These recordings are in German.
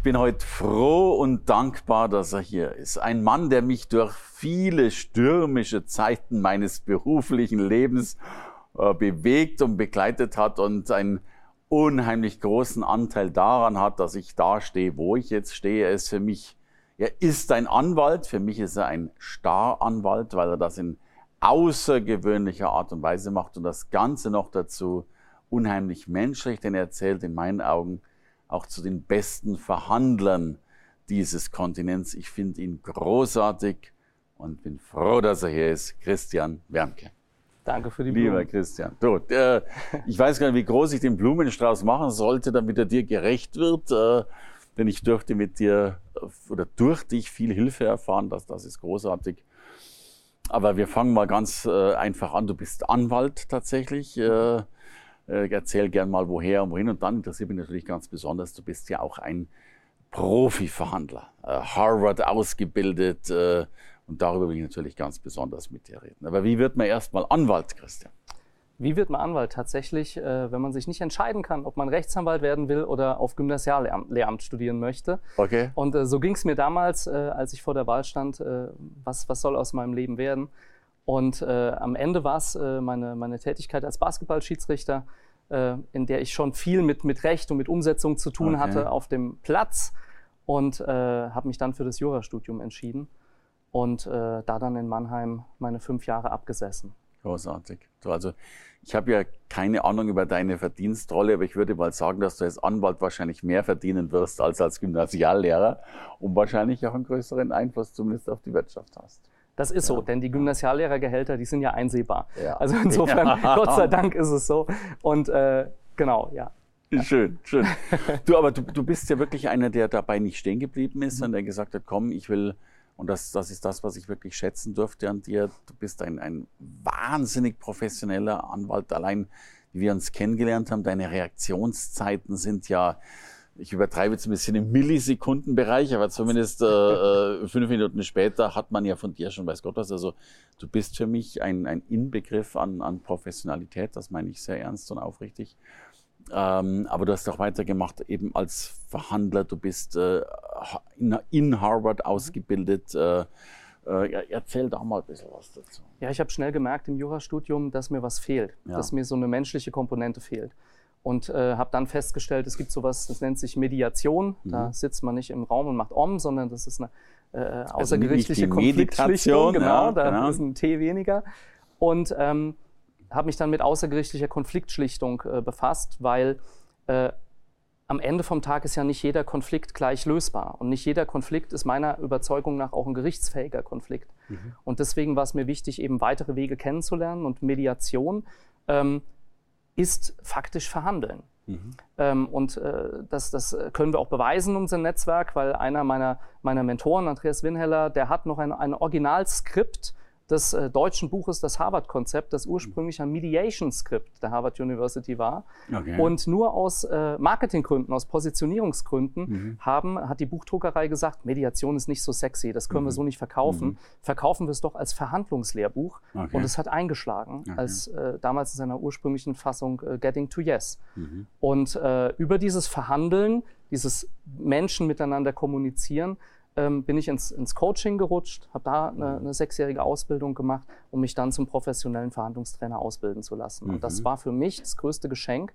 Ich bin heute froh und dankbar, dass er hier ist. Ein Mann, der mich durch viele stürmische Zeiten meines beruflichen Lebens äh, bewegt und begleitet hat und einen unheimlich großen Anteil daran hat, dass ich da stehe, wo ich jetzt stehe. Er ist für mich, er ist ein Anwalt. Für mich ist er ein Staranwalt, weil er das in außergewöhnlicher Art und Weise macht und das Ganze noch dazu unheimlich menschlich, denn er erzählt in meinen Augen auch zu den besten Verhandlern dieses Kontinents. Ich finde ihn großartig und bin froh, dass er hier ist. Christian Wernke. Danke für die Blumen. Lieber Christian. Du, äh, ich weiß gar nicht, wie groß ich den Blumenstrauß machen sollte, damit er dir gerecht wird. Äh, denn ich durfte mit dir äh, oder durch dich viel Hilfe erfahren. Das, das ist großartig. Aber wir fangen mal ganz äh, einfach an. Du bist Anwalt tatsächlich. Äh, äh, erzähl gern mal woher und wohin. Und dann interessiert mich natürlich ganz besonders, du bist ja auch ein Profi-Verhandler, äh, Harvard ausgebildet. Äh, und darüber will ich natürlich ganz besonders mit dir reden. Aber wie wird man erstmal Anwalt, Christian? Wie wird man Anwalt? Tatsächlich, äh, wenn man sich nicht entscheiden kann, ob man Rechtsanwalt werden will oder auf Gymnasiallehramt studieren möchte. Okay. Und äh, so ging es mir damals, äh, als ich vor der Wahl stand, äh, was, was soll aus meinem Leben werden. Und äh, am Ende war es äh, meine, meine Tätigkeit als Basketballschiedsrichter, äh, in der ich schon viel mit, mit Recht und mit Umsetzung zu tun okay. hatte auf dem Platz und äh, habe mich dann für das Jurastudium entschieden und äh, da dann in Mannheim meine fünf Jahre abgesessen. Großartig. Also ich habe ja keine Ahnung über deine Verdienstrolle, aber ich würde mal sagen, dass du als Anwalt wahrscheinlich mehr verdienen wirst als als Gymnasiallehrer und wahrscheinlich auch einen größeren Einfluss zumindest auf die Wirtschaft hast. Das ist ja. so, denn die Gymnasiallehrergehälter, die sind ja einsehbar. Ja. Also insofern, ja. Gott sei Dank ist es so. Und äh, genau, ja. Schön, schön. Du, aber du, du bist ja wirklich einer, der dabei nicht stehen geblieben ist, mhm. sondern der gesagt hat, komm, ich will, und das, das ist das, was ich wirklich schätzen durfte an dir. Du bist ein, ein wahnsinnig professioneller Anwalt. Allein, wie wir uns kennengelernt haben, deine Reaktionszeiten sind ja ich übertreibe jetzt ein bisschen im Millisekundenbereich, aber zumindest äh, äh, fünf Minuten später hat man ja von dir schon weiß Gott was. Also du bist für mich ein, ein Inbegriff an, an Professionalität, das meine ich sehr ernst und aufrichtig. Ähm, aber du hast auch weitergemacht, eben als Verhandler. Du bist äh, in, in, Harvard ausgebildet. Äh, äh, erzähl da mal ein bisschen was dazu. Ja, ich habe schnell gemerkt im Jurastudium, dass mir was fehlt, ja. dass mir so eine menschliche Komponente fehlt und äh, habe dann festgestellt, es gibt sowas, das nennt sich Mediation. Mhm. Da sitzt man nicht im Raum und macht Om, sondern das ist eine äh, also außergerichtliche also Konfliktschlichtung. Genau, ja, da genau. ist ein T weniger. Und ähm, habe mich dann mit außergerichtlicher Konfliktschlichtung äh, befasst, weil äh, am Ende vom Tag ist ja nicht jeder Konflikt gleich lösbar. Und nicht jeder Konflikt ist meiner Überzeugung nach auch ein gerichtsfähiger Konflikt. Mhm. Und deswegen war es mir wichtig, eben weitere Wege kennenzulernen und Mediation. Ähm, ist faktisch verhandeln. Mhm. Ähm, und äh, das, das können wir auch beweisen, unser Netzwerk, weil einer meiner, meiner Mentoren, Andreas Winheller, der hat noch ein, ein Originalskript des äh, deutschen Buches Das Harvard-Konzept, das ursprünglich ein Mediation-Skript der Harvard University war. Okay. Und nur aus äh, Marketinggründen, aus Positionierungsgründen mhm. haben, hat die Buchdruckerei gesagt, Mediation ist nicht so sexy, das können mhm. wir so nicht verkaufen. Mhm. Verkaufen wir es doch als Verhandlungslehrbuch. Okay. Und es hat eingeschlagen, okay. als äh, damals in seiner ursprünglichen Fassung äh, Getting to Yes. Mhm. Und äh, über dieses Verhandeln, dieses Menschen miteinander kommunizieren, ähm, bin ich ins, ins Coaching gerutscht, habe da eine, eine, sechsjährige Ausbildung gemacht, um mich dann zum professionellen Verhandlungstrainer ausbilden zu lassen. Mhm. Und das mhm. war für mich das größte Geschenk,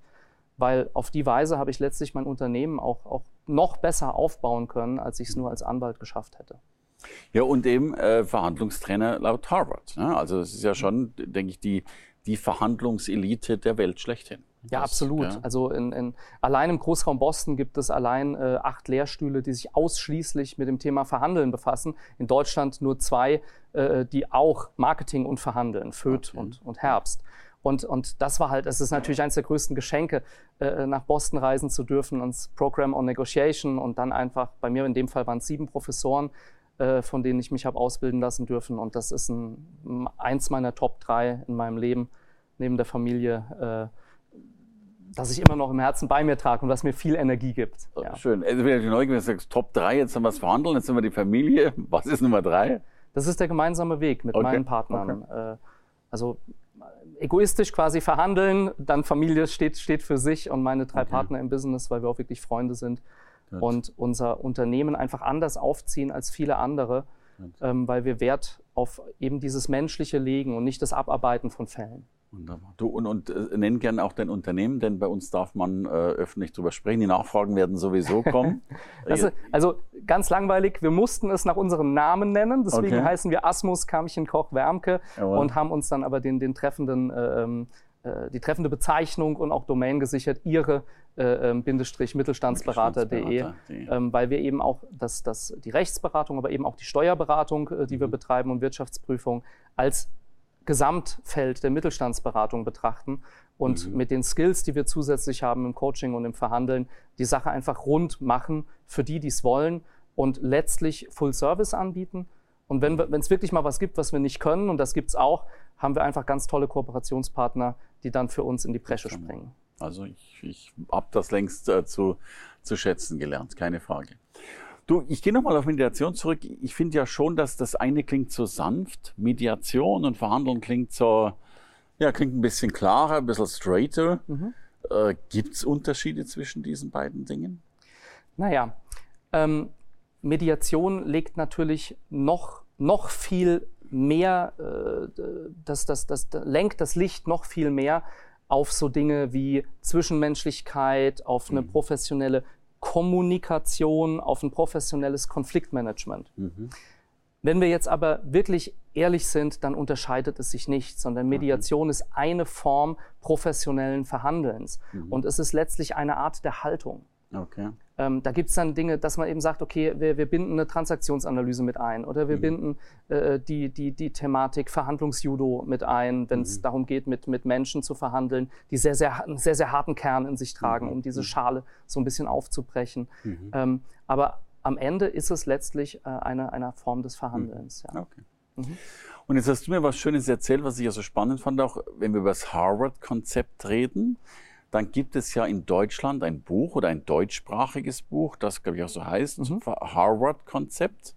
weil auf die Weise habe ich letztlich mein Unternehmen auch, auch noch besser aufbauen können, als ich es nur als Anwalt geschafft hätte. Ja, und eben äh, Verhandlungstrainer laut Harvard. Ne? Also es ist ja schon, denke ich, die, die Verhandlungselite der Welt schlechthin. Ja, das, absolut. Ja. Also in, in, allein im Großraum Boston gibt es allein äh, acht Lehrstühle, die sich ausschließlich mit dem Thema Verhandeln befassen. In Deutschland nur zwei, äh, die auch Marketing und Verhandeln, Föth okay. und, und Herbst. Und, und das war halt, es ist natürlich eines der größten Geschenke, äh, nach Boston reisen zu dürfen, ans Program on Negotiation und dann einfach, bei mir in dem Fall waren es sieben Professoren, äh, von denen ich mich habe ausbilden lassen dürfen. Und das ist ein, eins meiner Top drei in meinem Leben neben der Familie, äh, das ich immer noch im Herzen bei mir trage und was mir viel Energie gibt. Ja. Schön. Also wenn du neugierig sagst, Top 3, jetzt haben wir es verhandeln, jetzt sind wir die Familie. Was ist Nummer 3? Das ist der gemeinsame Weg mit okay. meinen Partnern. Okay. Äh, also egoistisch quasi verhandeln, dann Familie steht, steht für sich und meine drei okay. Partner im Business, weil wir auch wirklich Freunde sind Gut. und unser Unternehmen einfach anders aufziehen als viele andere, ähm, weil wir Wert auf eben dieses menschliche legen und nicht das Abarbeiten von Fällen. Wunderbar. Du und, und äh, nenn gerne auch dein Unternehmen, denn bei uns darf man äh, öffentlich drüber sprechen. Die Nachfragen werden sowieso kommen. ist, also ganz langweilig, wir mussten es nach unserem Namen nennen, deswegen okay. heißen wir Asmus Kamchen Koch Wärmke Jawohl. und haben uns dann aber den, den treffenden, äh, ähm, äh, die treffende Bezeichnung und auch Domain gesichert, ihre äh, ähm, Bindestrich Mittelstandsberater.de, ähm, weil wir eben auch das, das, die Rechtsberatung, aber eben auch die Steuerberatung, äh, die wir mhm. betreiben und Wirtschaftsprüfung als Gesamtfeld der Mittelstandsberatung betrachten und mhm. mit den Skills, die wir zusätzlich haben im Coaching und im Verhandeln, die Sache einfach rund machen für die, die es wollen und letztlich Full Service anbieten. Und wenn es wirklich mal was gibt, was wir nicht können, und das gibt es auch, haben wir einfach ganz tolle Kooperationspartner, die dann für uns in die Bresche springen. Also ich, ich habe das längst äh, zu, zu schätzen gelernt, keine Frage. Du, ich gehe nochmal auf Mediation zurück. Ich finde ja schon, dass das eine klingt so sanft, Mediation und Verhandeln klingt so, ja, klingt ein bisschen klarer, ein bisschen straighter. Mhm. Äh, Gibt es Unterschiede zwischen diesen beiden Dingen? Naja, ähm, Mediation legt natürlich noch, noch viel mehr, äh, das, das, das, das, lenkt das Licht noch viel mehr auf so Dinge wie Zwischenmenschlichkeit, auf eine mhm. professionelle Kommunikation, auf ein professionelles Konfliktmanagement. Mhm. Wenn wir jetzt aber wirklich ehrlich sind, dann unterscheidet es sich nicht, sondern Mediation mhm. ist eine Form professionellen Verhandelns. Mhm. Und es ist letztlich eine Art der Haltung. Okay. Ähm, da gibt es dann Dinge, dass man eben sagt, okay, wir, wir, binden eine Transaktionsanalyse mit ein oder wir mhm. binden äh, die, die, die Thematik Verhandlungsjudo mit ein, wenn es mhm. darum geht, mit, mit Menschen zu verhandeln, die sehr, sehr, einen sehr, sehr harten Kern in sich tragen, mhm. um diese mhm. Schale so ein bisschen aufzubrechen. Mhm. Ähm, aber am Ende ist es letztlich äh, eine, eine Form des Verhandelns. Ja. Okay. Mhm. Und jetzt hast du mir was Schönes erzählt, was ich ja so spannend fand, auch wenn wir über das Harvard-Konzept reden dann gibt es ja in Deutschland ein Buch oder ein deutschsprachiges Buch, das glaube ich auch so heißt, mhm. Harvard-Konzept,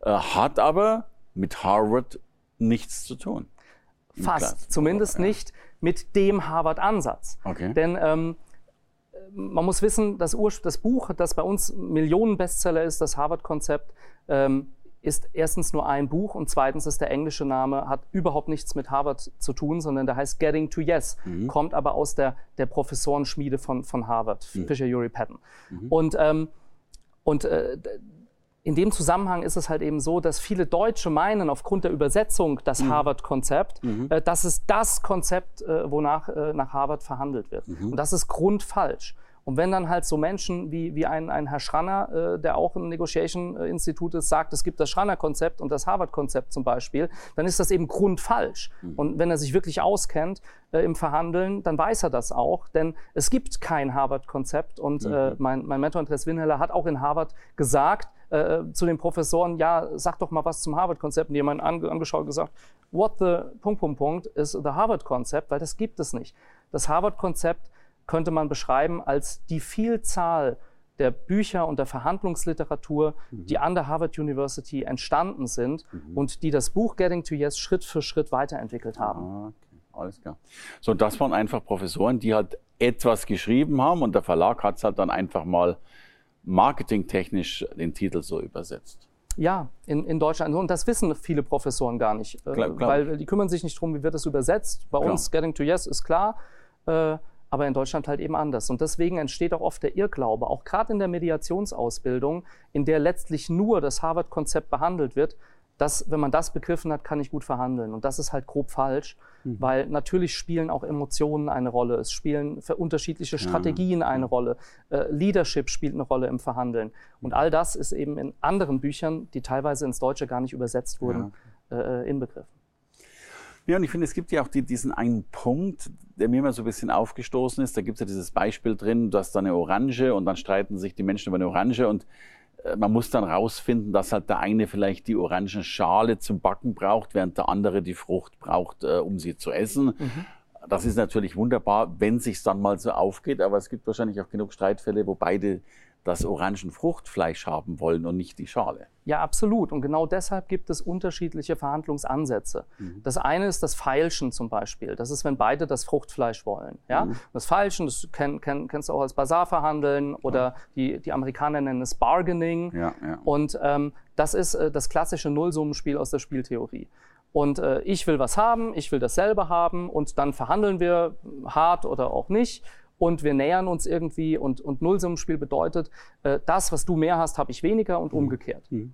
äh, hat aber mit Harvard nichts zu tun. Fast, zumindest ja. nicht mit dem Harvard-Ansatz. Okay. Denn ähm, man muss wissen, das, Ur das Buch, das bei uns Millionen-Bestseller ist, das Harvard-Konzept, ähm, ist erstens nur ein Buch und zweitens ist der englische Name, hat überhaupt nichts mit Harvard zu tun, sondern der heißt Getting to Yes, mhm. kommt aber aus der, der Professorenschmiede von, von Harvard, mhm. Fisher Uri Patton. Mhm. Und, ähm, und äh, in dem Zusammenhang ist es halt eben so, dass viele Deutsche meinen, aufgrund der Übersetzung das mhm. Harvard-Konzept, mhm. äh, dass es das Konzept, äh, wonach äh, nach Harvard verhandelt wird. Mhm. Und das ist grundfalsch. Und wenn dann halt so Menschen wie, wie ein, ein Herr Schranner, äh, der auch ein Negotiation-Institut ist, sagt, es gibt das Schranner-Konzept und das Harvard-Konzept zum Beispiel, dann ist das eben grundfalsch. Mhm. Und wenn er sich wirklich auskennt äh, im Verhandeln, dann weiß er das auch, denn es gibt kein Harvard-Konzept. Und mhm. äh, mein, mein Mentor Andreas Winheller hat auch in Harvard gesagt, äh, zu den Professoren, ja, sag doch mal was zum Harvard-Konzept. Und die haben ange angeschaut und gesagt, what the Punkt, Punkt, Punkt is the Harvard-Konzept, weil das gibt es nicht. Das Harvard-Konzept könnte man beschreiben als die Vielzahl der Bücher und der Verhandlungsliteratur, mhm. die an der Harvard University entstanden sind mhm. und die das Buch Getting to Yes Schritt für Schritt weiterentwickelt haben. Ah, okay. Alles klar. So, das waren einfach Professoren, die halt etwas geschrieben haben und der Verlag hat es halt dann einfach mal marketingtechnisch den Titel so übersetzt. Ja, in, in Deutschland. Und das wissen viele Professoren gar nicht, äh, klar, klar. weil die kümmern sich nicht darum, wie wird das übersetzt. Bei klar. uns Getting to Yes ist klar. Äh, aber in Deutschland halt eben anders. Und deswegen entsteht auch oft der Irrglaube, auch gerade in der Mediationsausbildung, in der letztlich nur das Harvard-Konzept behandelt wird, dass, wenn man das begriffen hat, kann ich gut verhandeln. Und das ist halt grob falsch, mhm. weil natürlich spielen auch Emotionen eine Rolle. Es spielen für unterschiedliche Strategien ja. eine Rolle. Äh, Leadership spielt eine Rolle im Verhandeln. Und all das ist eben in anderen Büchern, die teilweise ins Deutsche gar nicht übersetzt wurden, ja. äh, inbegriffen. Ja, und ich finde, es gibt ja auch die, diesen einen Punkt, der mir immer so ein bisschen aufgestoßen ist. Da gibt es ja dieses Beispiel drin, du hast da eine Orange und dann streiten sich die Menschen über eine Orange und äh, man muss dann rausfinden, dass halt der eine vielleicht die Orangenschale zum Backen braucht, während der andere die Frucht braucht, äh, um sie zu essen. Mhm. Das ist natürlich wunderbar, wenn sich dann mal so aufgeht, aber es gibt wahrscheinlich auch genug Streitfälle, wo beide das orangen Fruchtfleisch haben wollen und nicht die Schale. Ja, absolut. Und genau deshalb gibt es unterschiedliche Verhandlungsansätze. Mhm. Das eine ist das Feilschen zum Beispiel. Das ist, wenn beide das Fruchtfleisch wollen. Ja? Mhm. Das Feilschen, das kenn, kenn, kennst du auch als Basarverhandeln oder die, die Amerikaner nennen es Bargaining. Ja, ja. Und ähm, das ist äh, das klassische Nullsummenspiel aus der Spieltheorie. Und äh, ich will was haben, ich will dasselbe haben und dann verhandeln wir hart oder auch nicht und wir nähern uns irgendwie und, und Nullsummenspiel bedeutet, äh, das, was du mehr hast, habe ich weniger und mhm. umgekehrt. Mhm,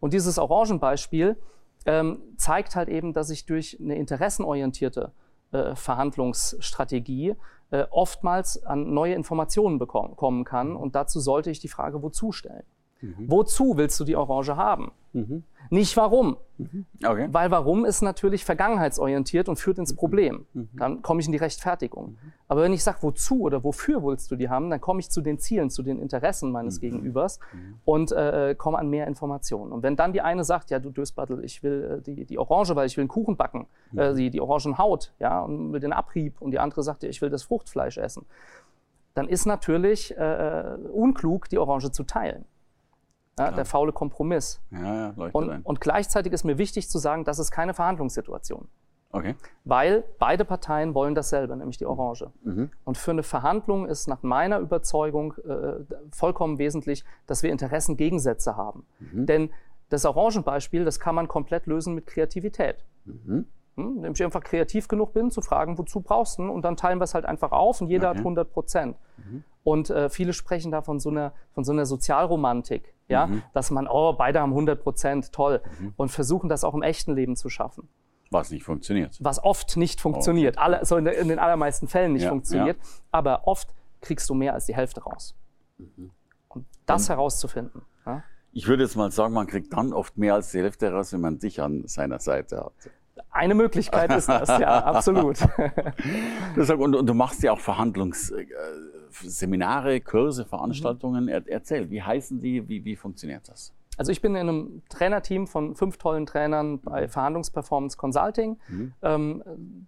und dieses Orangenbeispiel ähm, zeigt halt eben, dass ich durch eine interessenorientierte äh, Verhandlungsstrategie äh, oftmals an neue Informationen bekommen kann mhm. und dazu sollte ich die Frage wozu stellen. Mhm. Wozu willst du die Orange haben? Mhm. Nicht warum. Mhm. Okay. Weil warum ist natürlich vergangenheitsorientiert und führt ins mhm. Problem. Mhm. Dann komme ich in die Rechtfertigung. Mhm. Aber wenn ich sage, wozu oder wofür willst du die haben, dann komme ich zu den Zielen, zu den Interessen meines Gegenübers und äh, komme an mehr Informationen. Und wenn dann die eine sagt, ja, du Dösbattel, ich will äh, die, die Orange, weil ich will einen Kuchen backen, äh, die, die Orangenhaut, ja, und will den Abrieb, und die andere sagt, ja, ich will das Fruchtfleisch essen, dann ist natürlich äh, äh unklug, die Orange zu teilen. Ja, der faule Kompromiss. Ja, ja, und, und, gleichzeitig ist mir wichtig zu sagen, das ist keine Verhandlungssituation. Okay. Weil beide Parteien wollen dasselbe, nämlich die Orange. Mhm. Und für eine Verhandlung ist nach meiner Überzeugung äh, vollkommen wesentlich, dass wir Interessengegensätze haben. Mhm. Denn das Orangenbeispiel, das kann man komplett lösen mit Kreativität. Mhm. Hm, indem ich einfach kreativ genug bin, zu fragen, wozu brauchst du? Und dann teilen wir es halt einfach auf und jeder okay. hat 100 Prozent. Mhm. Und äh, viele sprechen da von so einer, von so einer Sozialromantik, ja, mhm. dass man, oh, beide haben 100 Prozent, toll, mhm. und versuchen das auch im echten Leben zu schaffen. Was nicht funktioniert. Was oft nicht funktioniert, okay. Alle, so in, in, den allermeisten Fällen nicht ja, funktioniert, ja. aber oft kriegst du mehr als die Hälfte raus. Mhm. Und das und herauszufinden. Ja? Ich würde jetzt mal sagen, man kriegt dann oft mehr als die Hälfte raus, wenn man dich an seiner Seite hat. Eine Möglichkeit ist das, ja, absolut. und, und, du machst ja auch Verhandlungsseminare, Kurse, Veranstaltungen. Er, erzähl, wie heißen die, wie, wie funktioniert das? Also ich bin in einem Trainerteam von fünf tollen Trainern bei mhm. Verhandlungsperformance Consulting. Mhm. Ähm,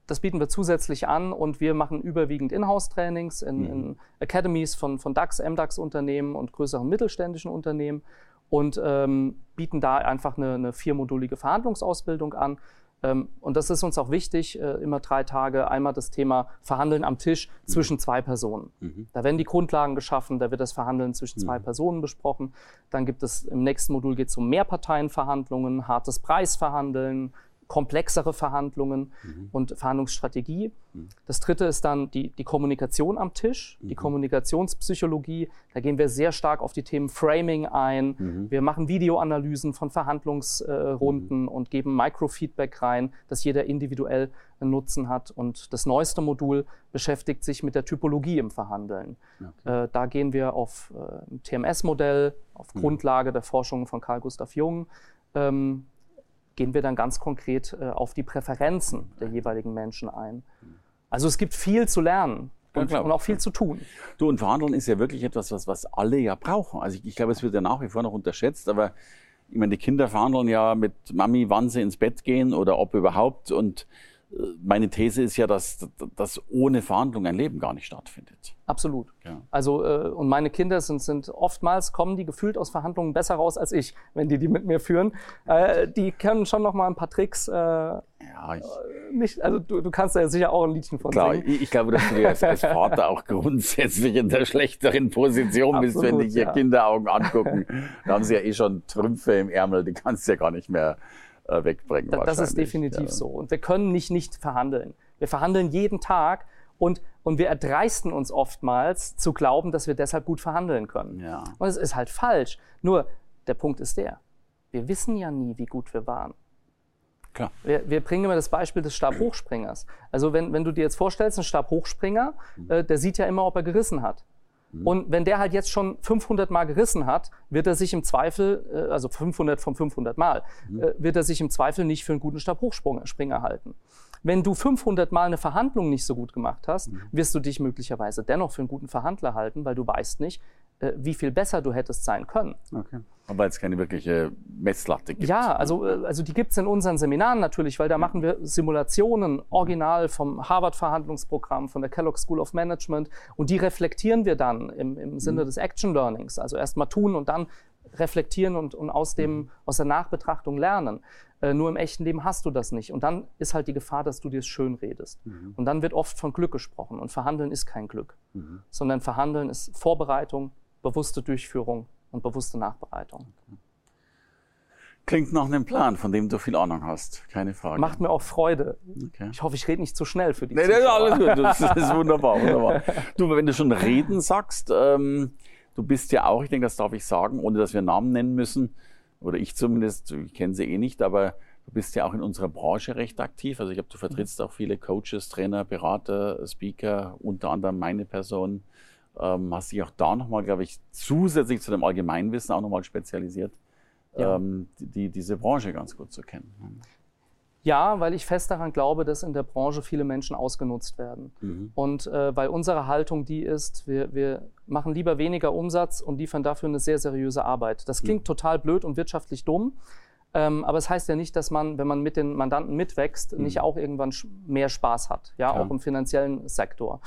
das bieten wir zusätzlich an und wir machen überwiegend Inhouse-Trainings in, mhm. in, Academies von, von DAX, MDAX-Unternehmen und größeren mittelständischen Unternehmen und ähm, bieten da einfach eine, eine viermodulige Verhandlungsausbildung an. Ähm, und das ist uns auch wichtig, äh, immer drei Tage einmal das Thema Verhandeln am Tisch mhm. zwischen zwei Personen. Mhm. Da werden die Grundlagen geschaffen, da wird das Verhandeln zwischen zwei mhm. Personen besprochen. Dann gibt es im nächsten Modul geht es um Mehrparteienverhandlungen, hartes Preisverhandeln, komplexere Verhandlungen mhm. und Verhandlungsstrategie. Mhm. Das dritte ist dann die, die Kommunikation am Tisch, mhm. die Kommunikationspsychologie. Da gehen wir sehr stark auf die Themen Framing ein. Mhm. Wir machen Videoanalysen von Verhandlungsrunden äh, und geben Microfeedback rein, dass jeder individuell einen Nutzen hat. Und das neueste Modul beschäftigt sich mit der Typologie im Verhandeln. Okay. Äh, da gehen wir auf äh, TMS-Modell, auf mhm. Grundlage der Forschung von Carl Gustav Jung. Ähm, gehen wir dann ganz konkret äh, auf die Präferenzen der jeweiligen Menschen ein. Also es gibt viel zu lernen. Und, und, auch viel zu tun. Du, und Verhandeln ist ja wirklich etwas, was, was alle ja brauchen. Also ich, ich glaube, es wird ja nach wie vor noch unterschätzt, aber ich meine, die Kinder verhandeln ja mit Mami, wann sie ins Bett gehen oder ob überhaupt. Und meine These ist ja, dass, dass ohne Verhandlung ein Leben gar nicht stattfindet. Absolut. Ja. Also äh, und meine Kinder sind, sind oftmals kommen die gefühlt aus Verhandlungen besser raus als ich, wenn die die mit mir führen. Äh, die können schon noch mal ein paar Tricks. Äh, ja, ich, nicht, also du, du kannst da ja sicher auch ein Liedchen von klar, singen. Ich, ich glaube, dass du als, als Vater auch grundsätzlich in der schlechteren Position bist, Absolut, wenn dich ja. Kinderaugen angucken. da haben sie ja eh schon Trümpfe im Ärmel, die kannst du ja gar nicht mehr äh, wegbringen. Da, das ist definitiv ja. so. Und wir können nicht nicht verhandeln. Wir verhandeln jeden Tag und, und wir erdreisten uns oftmals zu glauben, dass wir deshalb gut verhandeln können. Ja. Und es ist halt falsch. Nur der Punkt ist der, wir wissen ja nie, wie gut wir waren. Klar. Wir, wir bringen immer das Beispiel des Stabhochspringers. Also wenn, wenn du dir jetzt vorstellst, ein Stabhochspringer, mhm. äh, der sieht ja immer, ob er gerissen hat. Mhm. Und wenn der halt jetzt schon 500 Mal gerissen hat, wird er sich im Zweifel, äh, also 500 von 500 Mal, mhm. Äh, wird er sich im Zweifel nicht für einen guten Stabhochspringer halten. Wenn du 500 Mal eine Verhandlung nicht so gut gemacht hast, mhm. wirst du dich möglicherweise dennoch für einen guten Verhandler halten, weil du weißt nicht, äh, wie viel besser du hättest sein können. Okay. Aber jetzt keine wirkliche Messlatte gibt. Ja, also, äh, also die gibt es in unseren Seminaren natürlich, weil da machen wir Simulationen original vom Harvard-Verhandlungsprogramm, von der Kellogg School of Management und die reflektieren wir dann im, im Sinne mhm. des Action Learnings. Also erst mal tun und dann reflektieren und, und aus, dem, mhm. aus der Nachbetrachtung lernen. Äh, nur im echten Leben hast du das nicht. Und dann ist halt die Gefahr, dass du dir es schön redest. Mhm. Und dann wird oft von Glück gesprochen. Und Verhandeln ist kein Glück, mhm. sondern Verhandeln ist Vorbereitung, bewusste Durchführung und bewusste Nachbereitung. Klingt nach einem Plan, von dem du viel Ahnung hast, keine Frage. Macht mir auch Freude. Okay. Ich hoffe, ich rede nicht zu schnell für die nee, nee, alles gut, das ist wunderbar, wunderbar. Du, wenn du schon reden sagst, ähm, du bist ja auch, ich denke, das darf ich sagen, ohne dass wir Namen nennen müssen, oder ich zumindest, ich kenne sie eh nicht, aber du bist ja auch in unserer Branche recht aktiv. Also ich glaube, du vertrittst auch viele Coaches, Trainer, Berater, Speaker, unter anderem meine Person ähm, hast dich auch da nochmal, glaube ich, zusätzlich zu dem Allgemeinwissen auch nochmal spezialisiert, ja. ähm, die, diese Branche ganz gut zu kennen. Ja, weil ich fest daran glaube, dass in der Branche viele Menschen ausgenutzt werden. Mhm. Und äh, weil unsere Haltung die ist, wir, wir machen lieber weniger Umsatz und liefern dafür eine sehr seriöse Arbeit. Das klingt mhm. total blöd und wirtschaftlich dumm. Ähm, aber es heißt ja nicht, dass man, wenn man mit den Mandanten mitwächst, mhm. nicht auch irgendwann mehr Spaß hat, ja, ja. auch im finanziellen Sektor.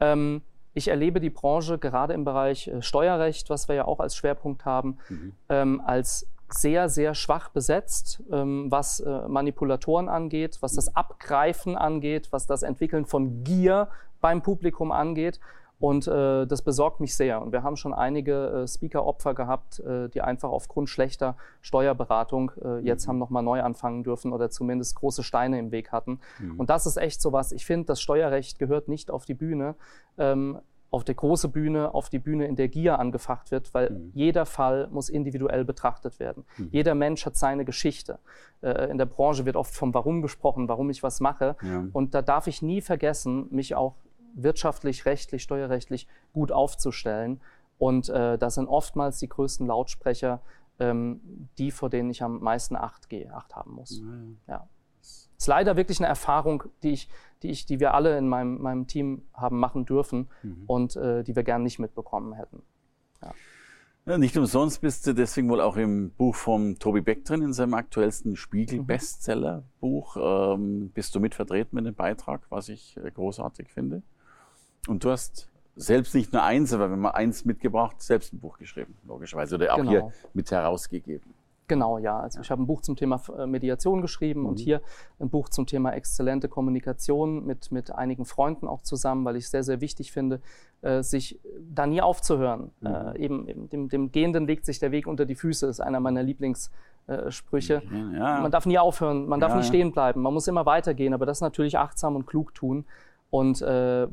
Ähm, ich erlebe die Branche gerade im Bereich äh, Steuerrecht, was wir ja auch als Schwerpunkt haben, mhm. ähm, als sehr, sehr schwach besetzt, ähm, was äh, Manipulatoren angeht, was das Abgreifen angeht, was das Entwickeln von Gier beim Publikum angeht. Und äh, das besorgt mich sehr. Und wir haben schon einige äh, Speaker-Opfer gehabt, äh, die einfach aufgrund schlechter Steuerberatung äh, jetzt mhm. haben nochmal neu anfangen dürfen oder zumindest große Steine im Weg hatten. Mhm. Und das ist echt so was. Ich finde, das Steuerrecht gehört nicht auf die Bühne. Ähm, auf der große Bühne, auf die Bühne, in der Gier angefacht wird, weil mhm. jeder Fall muss individuell betrachtet werden. Mhm. Jeder Mensch hat seine Geschichte. Äh, in der Branche wird oft vom Warum gesprochen, warum ich was mache. Ja. Und da darf ich nie vergessen, mich auch wirtschaftlich, rechtlich, steuerrechtlich gut aufzustellen. Und äh, das sind oftmals die größten Lautsprecher, ähm, die, vor denen ich am meisten Acht, gehe, Acht haben muss. Mhm. Ja. Ist leider wirklich eine Erfahrung, die ich, die ich, die wir alle in meinem, meinem Team haben machen dürfen mhm. und äh, die wir gern nicht mitbekommen hätten. Ja. Ja, nicht umsonst bist du deswegen wohl auch im Buch von Tobi Beck drin, in seinem aktuellsten Spiegel-Bestseller-Buch. Ähm, bist du mit vertreten mit dem Beitrag, was ich äh, großartig finde. Und du hast selbst nicht nur eins, aber wenn man eins mitgebracht, selbst ein Buch geschrieben, logischerweise, oder auch genau. hier mit herausgegeben. Genau, ja. Also ich habe ein Buch zum Thema äh, Mediation geschrieben mhm. und hier ein Buch zum Thema exzellente Kommunikation mit, mit einigen Freunden auch zusammen, weil ich sehr, sehr wichig finde, äh, sich da nie aufzuhören. Mhm. Äh, eben, eben dem, dem, Gehenden legt sich der Weg unter die Füße, ist einer meiner Lieblingssprüche. Ja. Man darf nie aufhören, man darf ja, nie stehen bleiben, man muss immer weitergehen, aber das natürlich achtsam und klug tun. Und äh,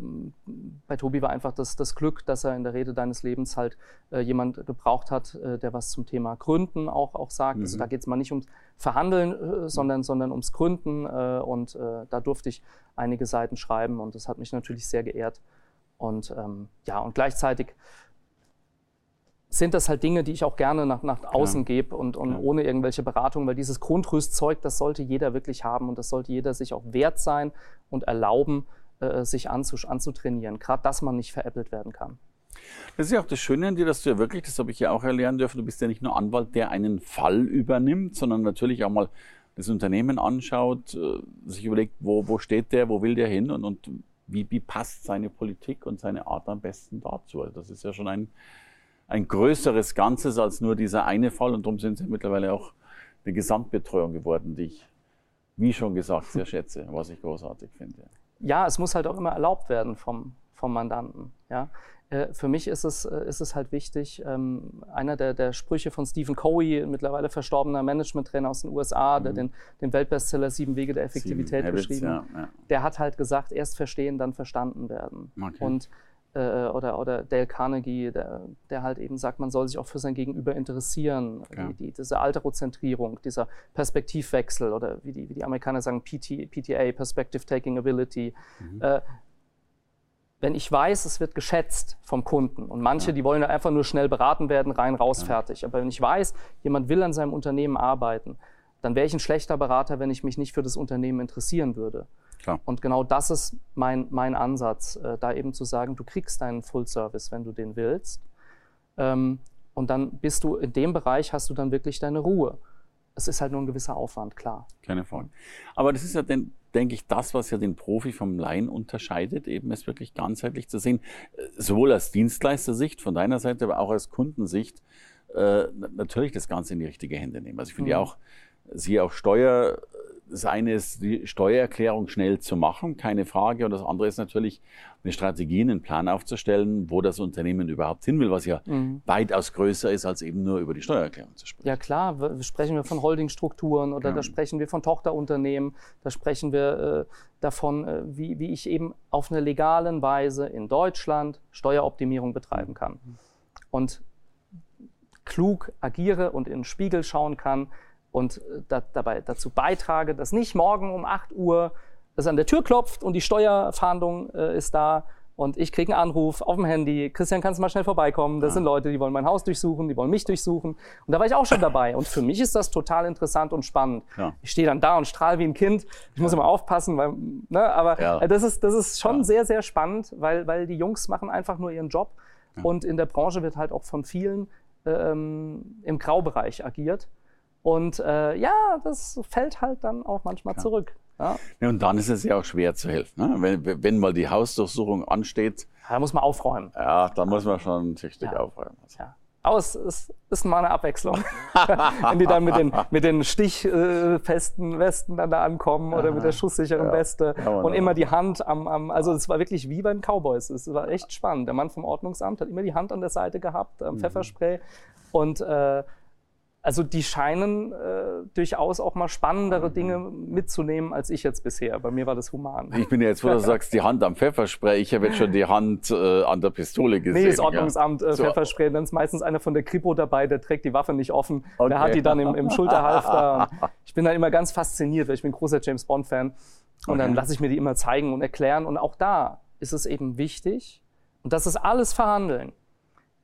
bei Tobi war einfach das, das Glück, dass er in der Rede deines Lebens halt äh, jemand gebraucht hat, äh, der was zum Thema Gründen auch, auch sagt. Also mhm. Also da geht es mal nicht ums Verhandeln, äh, sondern, sondern ums Gründen. Äh, und äh, da durfte ich einige Seiten schreiben und das hat mich natürlich sehr geehrt. Und ähm, ja, und gleichzeitig sind das halt Dinge, die ich auch gerne nach, nach außen ja. gebe und, und ja. ohne irgendwelche Beratung, weil dieses Grundrüstzeug, das sollte jeder wirklich haben und das sollte jeder sich auch wert sein und erlauben, äh, sich anzutrainieren. Gerade, dass man nicht veräppelt werden kann. Das ist ja auch das Schöne an dir, dass du ja wirklich, das habe ich ja auch erlernen dürfen, du bist ja nicht nur Anwalt, der einen Fall übernimmt, sondern natürlich auch mal das Unternehmen anschaut, äh, sich überlegt, wo, wo steht der, wo will der hin und, und wie, wie passt seine Politik und seine Art am besten dazu. Also das ist ja schon ein, ein größeres Ganzes als nur dieser eine Fall und darum sind sie mittlerweile auch eine Gesamtbetreuung geworden, die ich, wie schon gesagt, sehr schätze, was ich großartig finde ja, es muss halt auch immer erlaubt werden vom, vom Mandanten. Ja? Äh, für mich ist es, äh, ist es halt wichtig, ähm, einer der, der Sprüche von Stephen Covey, mittlerweile verstorbener Management-Trainer aus den USA, mhm. der den, den Weltbestseller Sieben Wege der Effektivität Habits, geschrieben, ja, ja. der hat halt gesagt, erst verstehen, dann verstanden werden. Okay. Und äh, oder, oder Dale Carnegie, der, der, halt eben sagt, man soll sich auch für sein Gegenüber interessieren. Ja. Die, die, diese Alterozentrierung, dieser Perspektivwechsel oder wie die, wie die Amerikaner sagen, PT, PTA, Perspective Taking Ability. Mhm. Äh, wenn ich weiß, es wird geschätzt vom Kunden und manche, ja. die wollen einfach nur schnell beraten werden, rein, raus, ja. fertig. Aber wenn ich weiß, jemand will an seinem Unternehmen arbeiten, dann wäre ich ein schlechter Berater, wenn ich mich nicht für das Unternehmen interessieren würde. Klar. Und genau das ist mein, mein Ansatz, äh, da eben zu sagen, du kriegst deinen Full Service, wenn du den willst. Ähm, und dann bist du in dem Bereich, hast du dann wirklich deine Ruhe. Es ist halt nur ein gewisser Aufwand, klar. Keine Frage. Aber das ist ja, den, denke ich, das, was ja den Profi vom Laien unterscheidet, eben es wirklich ganzheitlich zu sehen, äh, sowohl aus Dienstleistersicht von deiner Seite, aber auch aus Kundensicht, äh, natürlich das Ganze in die richtige Hände nehmen. Also ich finde mhm. ja auch, sie auch Steuer das eine ist, die Steuererklärung schnell zu machen, keine Frage. Und das andere ist natürlich, eine Strategie, einen Plan aufzustellen, wo das Unternehmen überhaupt hin will, was ja mhm. weitaus größer ist, als eben nur über die Steuererklärung zu sprechen. Ja klar, sprechen wir von Holdingstrukturen oder ja. da sprechen wir von Tochterunternehmen, da sprechen wir äh, davon, äh, wie, wie ich eben auf eine legalen Weise in Deutschland Steueroptimierung betreiben kann. Und klug agiere und in den Spiegel schauen kann, und äh, da, dabei dazu beitrage, dass nicht morgen um 8 Uhr es an der Tür klopft und die Steuerfahndung äh, ist da und ich kriege einen Anruf auf dem Handy, Christian, kannst du mal schnell vorbeikommen? Das ja. sind Leute, die wollen mein Haus durchsuchen, die wollen mich durchsuchen. Und da war ich auch schon dabei. Und für mich ist das total interessant und spannend. Ja. Ich stehe dann da und strahle wie ein Kind. Ich muss immer aufpassen, weil, ne, aber ja. das, ist, das ist schon sehr, sehr spannend, weil, weil die Jungs machen einfach nur ihren Job. Und in der Branche wird halt auch von vielen ähm, im Graubereich agiert. Und äh, ja, das fällt halt dann auch manchmal Klar. zurück. Ja. ja. und dann ist es ja auch schwer zu helfen. Ne? Wenn, wenn mal die Hausdurchsuchung ansteht. Da muss man aufräumen. Ja, da muss man schon tüchtig ja. aufräumen. Also. Ja. Aber es ist, ist mal eine Abwechslung. Wenn die dann mit den, mit den stichfesten Westen dann da ankommen oder mit der schusssicheren ja. Weste und immer die Hand am, am also es war wirklich wie bei den Cowboys. Es war echt spannend. Der Mann vom Ordnungsamt hat immer die Hand an der Seite gehabt, am mhm. Pfefferspray und äh, also die scheinen äh, durchaus auch mal spannendere Dinge mitzunehmen als ich jetzt bisher. Bei mir war das human. Ich bin ja jetzt, wo du sagst, die Hand am Pfefferspray. Ich habe jetzt schon die Hand äh, an der Pistole gesehen. Nee, das Ordnungsamt äh, so. Pfefferspray. Dann ist meistens einer von der Kripo dabei, der trägt die Waffe nicht offen. Okay. Der hat die dann im, im Schulterhalfter. ich bin da immer ganz fasziniert, weil ich bin großer James Bond-Fan. Und okay. dann lasse ich mir die immer zeigen und erklären. Und auch da ist es eben wichtig, und das ist alles Verhandeln,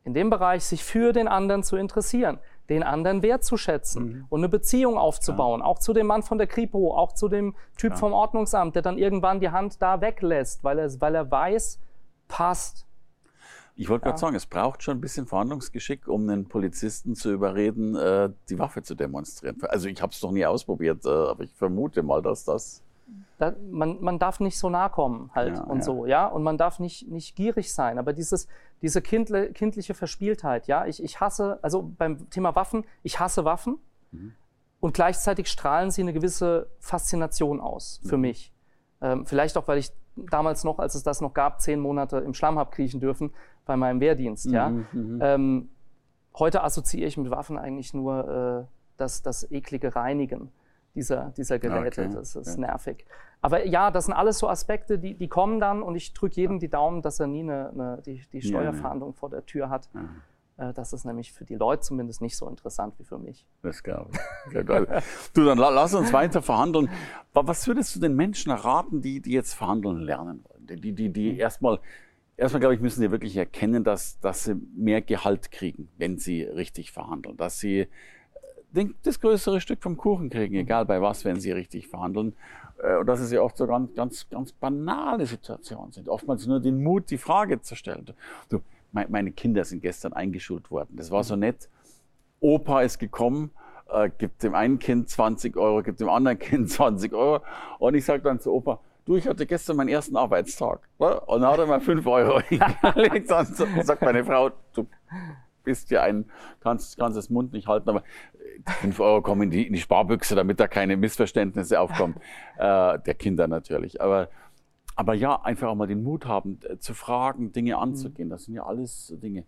in dem Bereich sich für den anderen zu interessieren den anderen wertzuschätzen mhm. und eine Beziehung aufzubauen, ja. auch zu dem Mann von der Kripo, auch zu dem Typ ja. vom Ordnungsamt, der dann irgendwann die Hand da weglässt, weil er, weil er weiß, passt. Ich wollte ja. gerade sagen, es braucht schon ein bisschen Verhandlungsgeschick, um einen Polizisten zu überreden, äh, die Waffe zu demonstrieren. Also ich habe es noch nie ausprobiert, äh, aber ich vermute mal, dass das da, man, man darf nicht so nah kommen halt ja, und ja. so, ja. Und man darf nicht, nicht gierig sein. Aber dieses, diese kindle, kindliche Verspieltheit, ja, ich, ich hasse, also beim Thema Waffen, ich hasse Waffen mhm. und gleichzeitig strahlen sie eine gewisse Faszination aus für mhm. mich. Ähm, vielleicht auch, weil ich damals noch, als es das noch gab, zehn Monate im Schlamm habe kriechen dürfen bei meinem Wehrdienst, mhm. ja. Mhm. Ähm, heute assoziiere ich mit Waffen eigentlich nur äh, das, das eklige Reinigen dieser, dieser Geräte. Okay. Das ist ja. nervig. Aber ja, das sind alles so Aspekte, die, die kommen dann und ich drücke jedem die Daumen, dass er nie eine, eine die, die Steuerfahndung ja, vor der Tür hat. Ja. Äh, das ist nämlich für die Leute zumindest nicht so interessant wie für mich. Das glaube ich. Sehr geil. du, dann lass uns weiter verhandeln. Was würdest du den Menschen erraten, die, die jetzt verhandeln lernen wollen? Die, die, die mhm. erstmal, erstmal glaube ich, müssen sie wirklich erkennen, dass, dass sie mehr Gehalt kriegen, wenn sie richtig verhandeln. Dass sie das größere Stück vom Kuchen kriegen, egal bei was, wenn sie richtig verhandeln. Äh, und dass es ja oft so ganz, ganz, ganz banale Situationen sind. Oftmals nur den Mut, die Frage zu stellen. Du, meine Kinder sind gestern eingeschult worden. Das war so nett. Opa ist gekommen, äh, gibt dem einen Kind 20 Euro, gibt dem anderen Kind 20 Euro. Und ich sage dann zu Opa, du, ich hatte gestern meinen ersten Arbeitstag. Und dann hat er mal 5 Euro hingelegt. Dann sagt meine Frau, du bist ja ein, kannst, kannst das Mund nicht halten, aber 5 Euro kommen in die, in die Sparbüchse, damit da keine Missverständnisse aufkommen. äh, der Kinder natürlich. Aber, aber ja, einfach auch mal den Mut haben, äh, zu fragen, Dinge anzugehen. Das sind ja alles Dinge.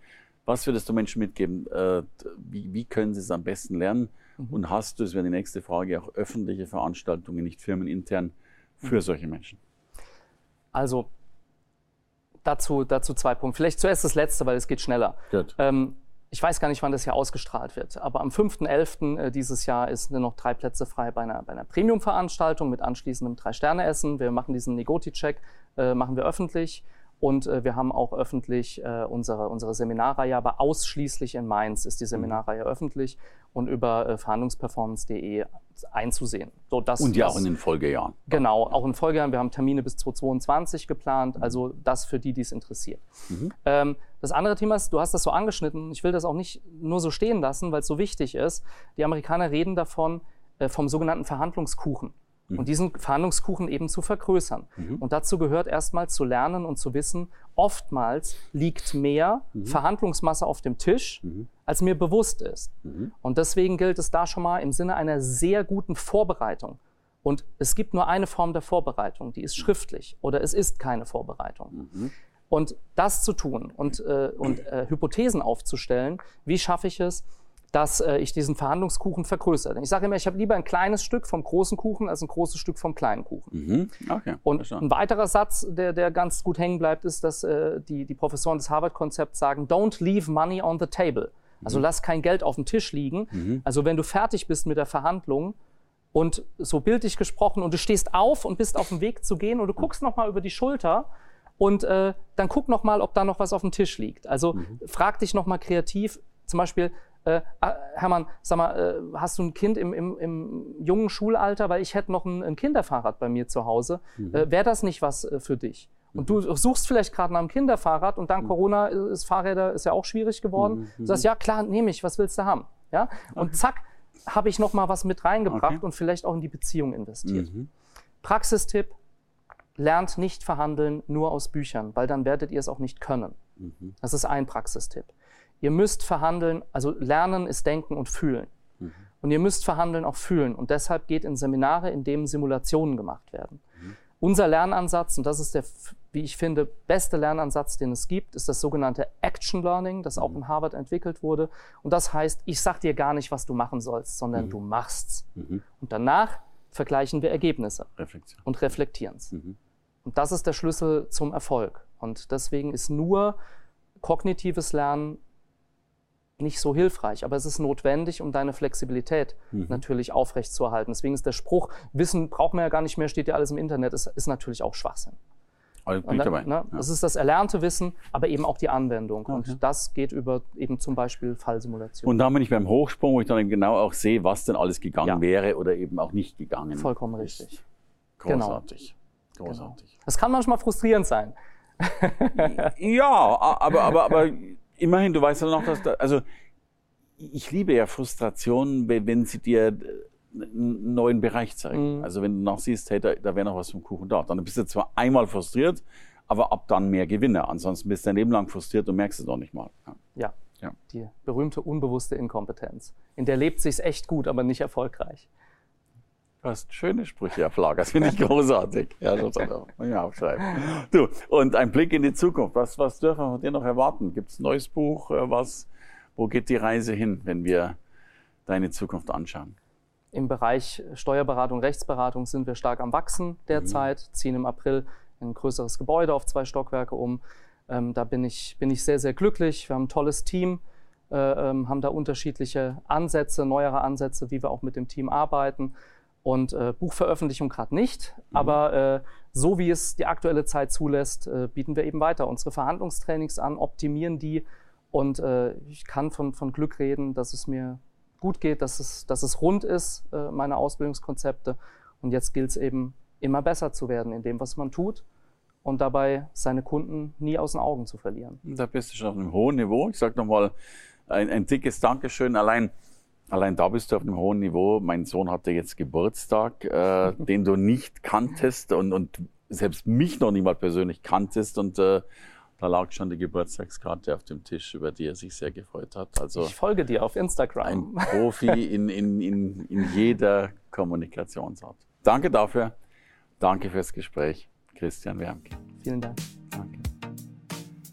Was würdest du Menschen mitgeben? Äh, wie, wie können sie es am besten lernen? Mhm. Und hast du, das wäre die nächste Frage, auch öffentliche Veranstaltungen, nicht firmenintern, für mhm. solche Menschen? Also, dazu, dazu zwei Punkte. Vielleicht zuerst das letzte, weil es geht schneller. Ähm, ich weiß gar nicht, wann das hier ausgestrahlt wird, aber am 5.11. Äh, dieses Jahr ist noch drei Plätze frei bei einer, bei einer Premium-Veranstaltung mit anschließendem Drei-Sterne-Essen. Wir machen diesen Negoti-Check, äh, machen wir öffentlich. Und äh, wir haben auch öffentlich äh, unsere, unsere Seminarreihe, aber ausschließlich in Mainz ist die mhm. Seminarreihe mhm. öffentlich und über äh, verhandlungsperformance.de einzusehen. So, das, und ja auch in den Folgejahren. Genau, auch in Folgejahren. Wir haben Termine bis 2022 geplant, mhm. also das für die, die es interessiert. Mhm. Ähm, das andere Thema ist, du hast das so angeschnitten, ich will das auch nicht nur so stehen lassen, weil es so wichtig ist. Die Amerikaner reden davon, äh, vom sogenannten Verhandlungskuchen und mhm. diesen Verhandlungskuchen eben zu vergrößern. Mhm. Und dazu gehört erstmal zu lernen und zu wissen, oftmals liegt mehr mhm. Verhandlungsmasse auf dem Tisch, mhm. als mir bewusst ist. Mhm. Und deswegen gilt es da schon mal im Sinne einer sehr guten Vorbereitung. Und es gibt nur eine Form der Vorbereitung, die ist schriftlich oder es ist keine Vorbereitung. Mhm. Und das zu tun und, äh, und äh, Hypothesen aufzustellen, wie schaffe ich es, dass äh, ich diesen Verhandlungskuchen vergrößere. Ich sage immer, ich habe lieber ein kleines Stück vom großen Kuchen als ein großes Stück vom kleinen Kuchen. Mhm. Okay, und verstanden. ein weiterer Satz, der, der ganz gut hängen bleibt, ist, dass äh, die, die Professoren des Harvard-Konzepts sagen, don't leave money on the table. Also mhm. lass kein Geld auf dem Tisch liegen. Mhm. Also wenn du fertig bist mit der Verhandlung und so bildlich gesprochen und du stehst auf und bist auf dem Weg zu gehen und du guckst nochmal über die Schulter und äh, dann guck nochmal, ob da noch was auf dem Tisch liegt. Also mhm. frag dich nochmal kreativ, zum Beispiel, äh, ah, Hermann, sag mal, äh, hast du ein Kind im, im, im, jungen Schulalter? Weil ich hätte noch ein, ein Kinderfahrrad bei mir zu Hause. Mhm. Äh, Wäre das nicht was äh, für dich? Und du mhm. suchst vielleicht gerade nach einem Kinderfahrrad und dank mhm. Corona ist Fahrräder ist ja auch schwierig geworden. Mhm. Du sagst, ja klar, nehme ich, was willst du haben? Ja? Und zack, habe ich noch mal was mit reingebracht okay. und vielleicht auch in die Beziehung investiert. Mhm. Praxistipp, lernt nicht verhandeln nur aus Büchern, weil dann werdet ihr es auch nicht können. Mhm. Das ist ein Praxistipp. Ihr müsst verhandeln, also lernen ist denken und fühlen. Mhm. Und ihr müsst verhandeln auch fühlen. Und deshalb geht in Seminare, in denen Simulationen gemacht werden. Mhm. Unser Lernansatz, und das ist der, wie ich finde, beste Lernansatz, den es gibt, ist das sogenannte Action Learning, das auch mhm. in Harvard entwickelt wurde. Und das heißt, ich sag dir gar nicht, was du machen sollst, sondern mhm. du machst's. Mhm. Und danach vergleichen wir Ergebnisse Reflexion. und reflektieren es. Mhm. Und das ist der Schlüssel zum Erfolg. Und deswegen ist nur kognitives Lernen nicht so hilfreich, aber es ist notwendig, um deine Flexibilität mhm. natürlich aufrechtzuerhalten. Deswegen ist der Spruch, Wissen braucht man ja gar nicht mehr, steht ja alles im Internet, ist, ist natürlich auch Schwachsinn. Dann, dabei. Ne, ja. Das ist das erlernte Wissen, aber eben auch die Anwendung. Okay. Und das geht über eben zum Beispiel Fallsimulation. Und dann bin ich beim Hochsprung, wo ich dann eben genau auch sehe, was denn alles gegangen ja. wäre oder eben auch nicht gegangen Vollkommen richtig. Großartig. Genau. Großartig. Genau. Das kann manchmal frustrierend sein. ja, aber, aber, aber immerhin, du weißt ja noch, dass da, also ich liebe ja Frustrationen, wenn sie dir einen neuen Bereich zeigen. Mhm. Also wenn du noch siehst, hey, da, da wäre noch was vom Kuchen da. Dann bist du zwar einmal frustriert, aber ab dann mehr Gewinne. Ansonsten bist du dein Leben lang frustriert und merkst es noch nicht mal. Ja. ja. ja. Die berühmte unbewusste Inkompetenz. In der lebt sich's echt gut, aber nicht erfolgreich. Du hast schöne Sprüche auf Lager, das finde ich großartig. Ja, das muss ich aufschreiben. Du, und ein Blick in die Zukunft. Was, was dürfen wir von dir noch erwarten? Gibt es ein neues Buch? Äh, was, wo geht die Reise hin, wenn wir deine Zukunft anschauen? Im Bereich Steuerberatung, Rechtsberatung sind wir stark am Wachsen derzeit, mhm. ziehen im April ein größeres Gebäude auf zwei Stockwerke um. Ähm, da bin ich, bin ich sehr, sehr glücklich. Wir haben ein tolles Team, äh, ähm, haben da unterschiedliche Ansätze, neuere Ansätze, wie wir auch mit dem Team arbeiten. Und äh, Buchveröffentlichung gerade nicht, mhm. aber äh, so wie es die aktuelle Zeit zulässt, äh, bieten wir eben weiter unsere Verhandlungstrainings an, optimieren die und äh, ich kann von, von Glück reden, dass es mir gut geht, dass es, dass es rund ist, äh, meine Ausbildungskonzepte. Und jetzt gilt es eben, immer besser zu werden in dem, was man tut und dabei seine Kunden nie aus den Augen zu verlieren. Da bist du schon auf einem hohen Niveau. Ich sage nochmal ein, ein dickes Dankeschön. Allein Allein da bist du auf einem hohen Niveau. Mein Sohn hatte jetzt Geburtstag, äh, den du nicht kanntest und, und selbst mich noch niemand persönlich kanntest. Und äh, da lag schon die Geburtstagskarte auf dem Tisch, über die er sich sehr gefreut hat. Also ich folge dir auf Instagram. Ein Profi in, in, in, in jeder Kommunikationsart. Danke dafür. Danke fürs Gespräch, Christian Wermke. Vielen Dank. Danke.